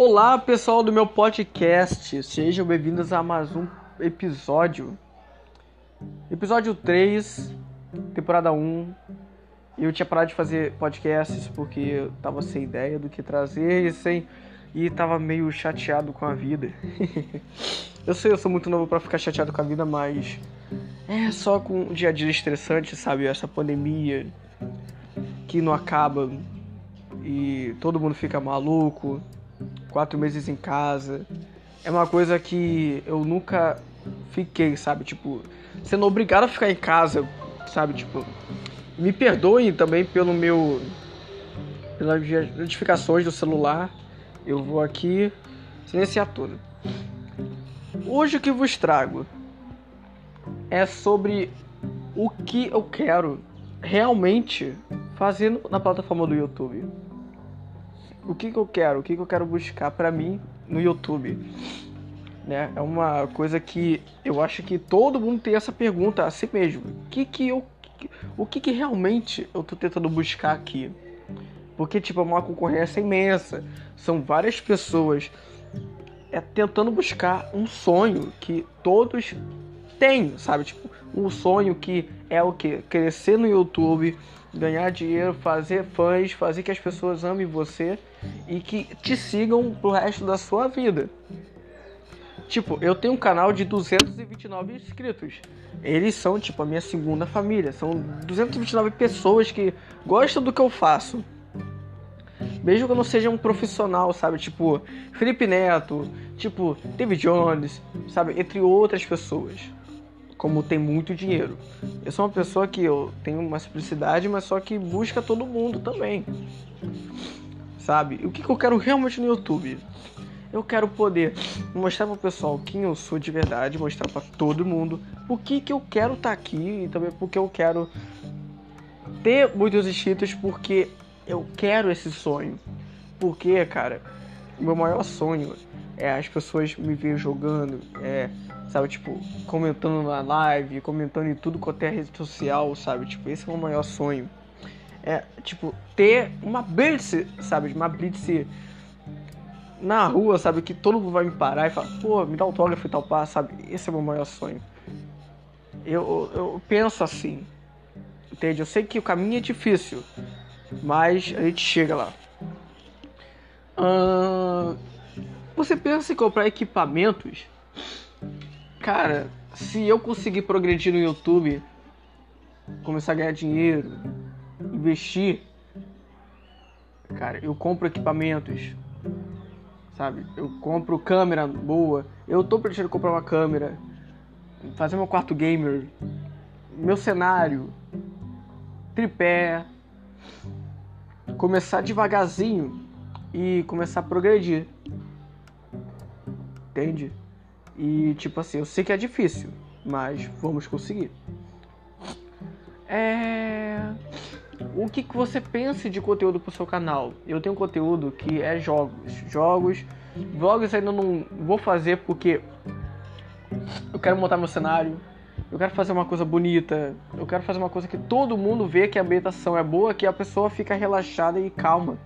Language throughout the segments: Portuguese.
Olá, pessoal do meu podcast. Sejam bem-vindos a mais um episódio. Episódio 3, temporada 1. Eu tinha parado de fazer podcasts porque eu tava sem ideia do que trazer e sem e tava meio chateado com a vida. eu sei, eu sou muito novo para ficar chateado com a vida, mas é só com um dia a dia estressante, sabe? Essa pandemia que não acaba e todo mundo fica maluco quatro meses em casa. É uma coisa que eu nunca fiquei, sabe? Tipo, sendo obrigado a ficar em casa, sabe? Tipo, me perdoem também pelo meu. pelas notificações do celular. Eu vou aqui silenciar tudo. Hoje o que vos trago é sobre o que eu quero realmente fazer na plataforma do YouTube o que, que eu quero, o que, que eu quero buscar para mim no YouTube. Né? É uma coisa que eu acho que todo mundo tem essa pergunta a si mesmo. O que, que eu. O que, que realmente eu tô tentando buscar aqui? Porque, tipo, é uma concorrência imensa. São várias pessoas é, tentando buscar um sonho que todos têm, sabe? Tipo, um sonho que é o que? Crescer no YouTube, ganhar dinheiro, fazer fãs, fazer que as pessoas amem você e que te sigam pro resto da sua vida. Tipo, eu tenho um canal de 229 inscritos. Eles são, tipo, a minha segunda família. São 229 pessoas que gostam do que eu faço. Mesmo que eu não seja um profissional, sabe? Tipo, Felipe Neto, tipo, David Jones, sabe? Entre outras pessoas como tem muito dinheiro. Eu sou uma pessoa que eu tenho uma simplicidade, mas só que busca todo mundo também. Sabe? O que, que eu quero realmente no YouTube? Eu quero poder mostrar para o pessoal quem eu sou de verdade, mostrar para todo mundo por que, que eu quero estar tá aqui e também porque eu quero ter muitos inscritos, porque eu quero esse sonho. Porque, cara, o meu maior sonho é as pessoas me ver jogando, é sabe? Tipo, comentando na live, comentando em tudo quanto é rede social, sabe? Tipo, esse é o meu maior sonho. É, tipo, ter uma blitz, sabe? Uma blitz na rua, sabe? Que todo mundo vai me parar e falar, pô, me dá autógrafo e tal, pá, sabe? Esse é o meu maior sonho. Eu, eu penso assim, entende? Eu sei que o caminho é difícil, mas a gente chega lá. você pensa em comprar equipamentos Cara, se eu conseguir progredir no YouTube, começar a ganhar dinheiro, investir, cara, eu compro equipamentos, sabe? Eu compro câmera boa. Eu tô pretendendo comprar uma câmera, fazer meu quarto gamer, meu cenário, tripé, começar devagarzinho e começar a progredir. Entende? E tipo assim, eu sei que é difícil, mas vamos conseguir. É... O que, que você pensa de conteúdo pro seu canal? Eu tenho conteúdo que é jogos. Jogos. Vlogs ainda não vou fazer porque eu quero montar meu cenário. Eu quero fazer uma coisa bonita. Eu quero fazer uma coisa que todo mundo vê que a ambientação é boa, que a pessoa fica relaxada e calma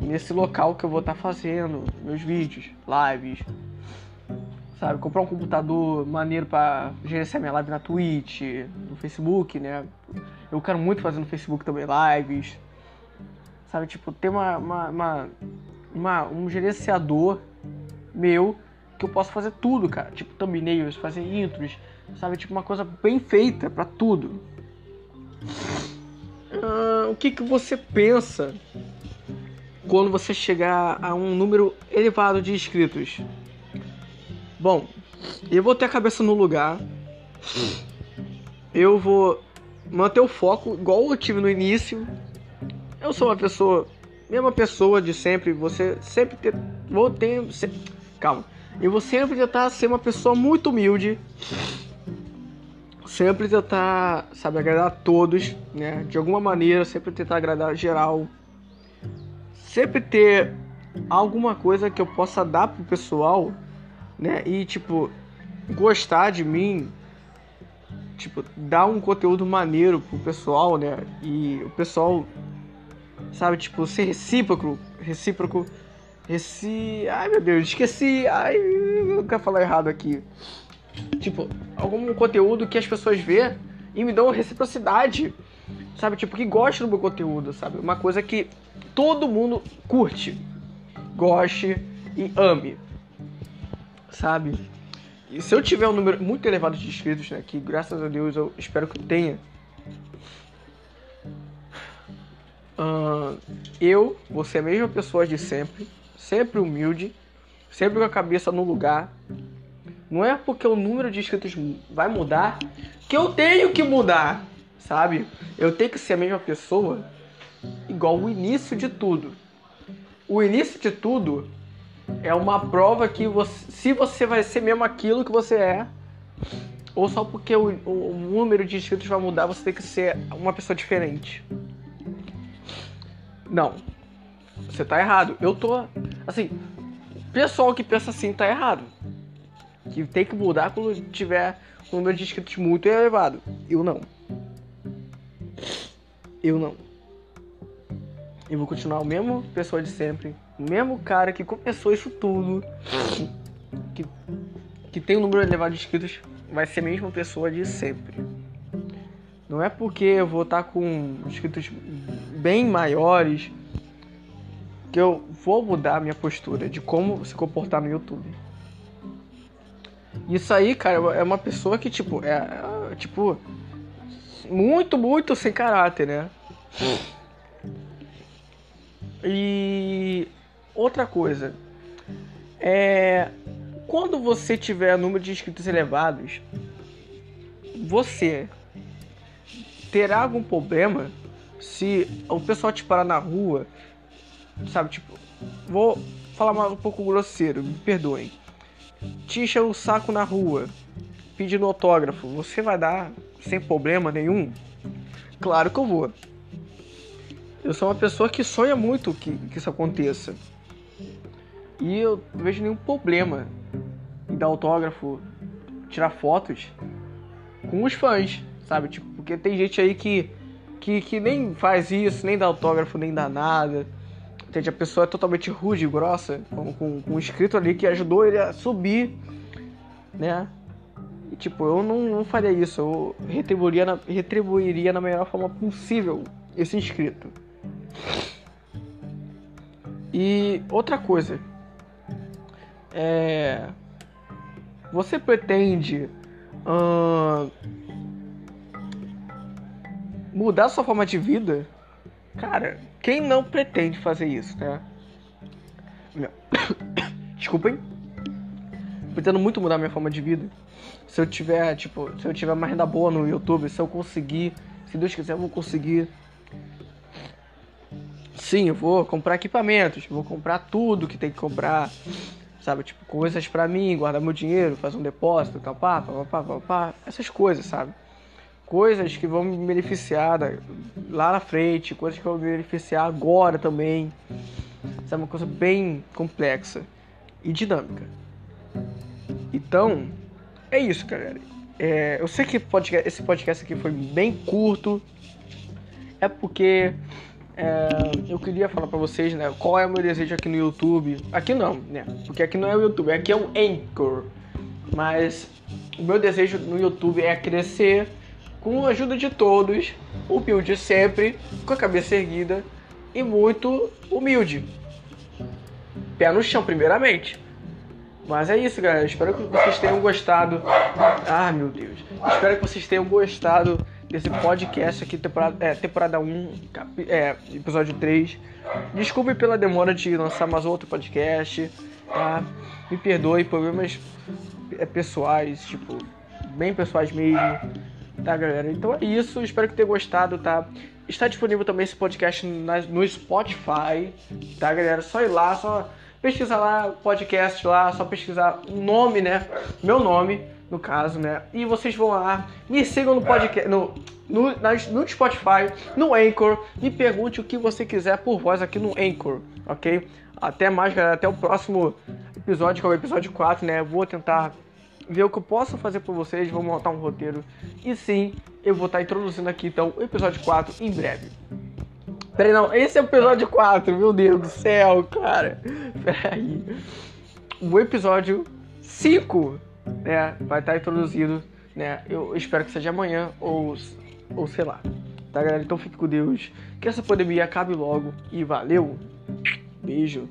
nesse local que eu vou estar tá fazendo meus vídeos, lives, sabe? Comprar um computador maneiro para gerenciar minha live na Twitch, no Facebook, né? Eu quero muito fazer no Facebook também lives, sabe? Tipo, ter uma, uma, uma, uma um gerenciador meu que eu posso fazer tudo, cara. Tipo, thumbnails, fazer intros, sabe? Tipo, uma coisa bem feita para tudo. Uh, o que, que você pensa quando você chegar a um número elevado de inscritos? Bom, eu vou ter a cabeça no lugar. Eu vou manter o foco igual eu tive no início. Eu sou uma pessoa, mesma pessoa de sempre. Você sempre ter, vou ter, se, calma. Eu vou sempre tentar ser uma pessoa muito humilde. Sempre tentar, sabe, agradar a todos, né? De alguma maneira, sempre tentar agradar geral. Sempre ter alguma coisa que eu possa dar pro pessoal né? E tipo, gostar de mim, tipo, dar um conteúdo maneiro pro pessoal, né? E o pessoal, sabe, tipo, ser recíproco, recíproco, Esse. Ai meu Deus, esqueci. Ai, eu quero falar errado aqui. Tipo, algum conteúdo que as pessoas vê e me dão reciprocidade. Sabe? Tipo, que gosta do meu conteúdo, sabe? Uma coisa que todo mundo curte, goste e ame. Sabe? E se eu tiver um número muito elevado de inscritos, né? Que graças a Deus eu espero que tenha. Uh, eu vou ser a mesma pessoa de sempre, sempre humilde, sempre com a cabeça no lugar. Não é porque o número de inscritos vai mudar que eu tenho que mudar, sabe? Eu tenho que ser a mesma pessoa, igual o início de tudo. O início de tudo é uma prova que você, se você vai ser mesmo aquilo que você é, ou só porque o, o, número de inscritos vai mudar, você tem que ser uma pessoa diferente. Não. Você tá errado. Eu tô. Assim, pessoal que pensa assim tá errado. Que tem que mudar quando tiver um número de inscritos muito elevado. Eu não. Eu não. Eu vou continuar o mesmo pessoa de sempre o mesmo cara que começou isso tudo, que, que tem um número elevado de inscritos, vai ser a mesma pessoa de sempre. Não é porque eu vou estar com inscritos bem maiores que eu vou mudar a minha postura de como se comportar no YouTube. Isso aí, cara, é uma pessoa que, tipo, é, é tipo, muito, muito sem caráter, né? E Outra coisa, é quando você tiver número de inscritos elevados, você terá algum problema se o pessoal te parar na rua, sabe, tipo, vou falar um pouco grosseiro, me perdoem. Te encher o saco na rua, pedindo autógrafo, você vai dar sem problema nenhum? Claro que eu vou. Eu sou uma pessoa que sonha muito que, que isso aconteça. E eu não vejo nenhum problema em dar autógrafo, tirar fotos com os fãs, sabe? Tipo, porque tem gente aí que, que, que nem faz isso, nem dá autógrafo, nem dá nada. Entende? A pessoa é totalmente rude grossa, com, com, com um inscrito ali que ajudou ele a subir, né? E, tipo, eu não, não faria isso, eu retribuiria na, retribuiria na melhor forma possível esse inscrito. E outra coisa, é, você pretende uh, mudar sua forma de vida? Cara, quem não pretende fazer isso, né? Desculpem. Pretendo muito mudar minha forma de vida. Se eu tiver, tipo, se eu tiver uma renda boa no YouTube, se eu conseguir, se Deus quiser, eu vou conseguir. Sim, eu vou comprar equipamentos, vou comprar tudo que tem que comprar sabe? Tipo, coisas para mim, guardar meu dinheiro, fazer um depósito, tal, pá, pá, pá, pá, pá, essas coisas, sabe? Coisas que vão me beneficiar lá na frente, coisas que vão me beneficiar agora também. Sabe? Uma coisa bem complexa e dinâmica. Então, é isso, galera. É, eu sei que podcast, esse podcast aqui foi bem curto. É porque é, eu queria falar para vocês, né, qual é o meu desejo aqui no YouTube. Aqui não, né, porque aqui não é o YouTube, aqui é o Anchor. Mas o meu desejo no YouTube é crescer com a ajuda de todos, humilde sempre, com a cabeça erguida e muito humilde. Pé no chão, primeiramente. Mas é isso, galera. Espero que vocês tenham gostado. Ah, meu Deus. Espero que vocês tenham gostado desse podcast aqui, temporada, é, temporada 1, cap, é, episódio 3. Desculpe pela demora de lançar mais outro podcast, tá? Me perdoe, problemas é, pessoais, tipo, bem pessoais mesmo, tá, galera? Então é isso, espero que tenham gostado, tá? Está disponível também esse podcast no Spotify, tá, galera? Só ir lá, só pesquisar lá, podcast lá, só pesquisar o nome, né? Meu nome no caso, né? E vocês vão lá, me sigam no podcast, no, no, no Spotify, no Anchor, me pergunte o que você quiser por voz aqui no Anchor, ok? Até mais, galera, até o próximo episódio, que é o episódio 4, né? Vou tentar ver o que eu posso fazer por vocês, vou montar um roteiro. E sim, eu vou estar introduzindo aqui então o episódio 4 em breve. Peraí, não. Esse é o episódio 4, meu Deus do céu, cara. Peraí. O episódio 5, né, vai estar introduzido, né? Eu espero que seja amanhã ou, ou sei lá. Tá, galera? Então fique com Deus. Que essa pandemia acabe logo. E valeu. Beijo.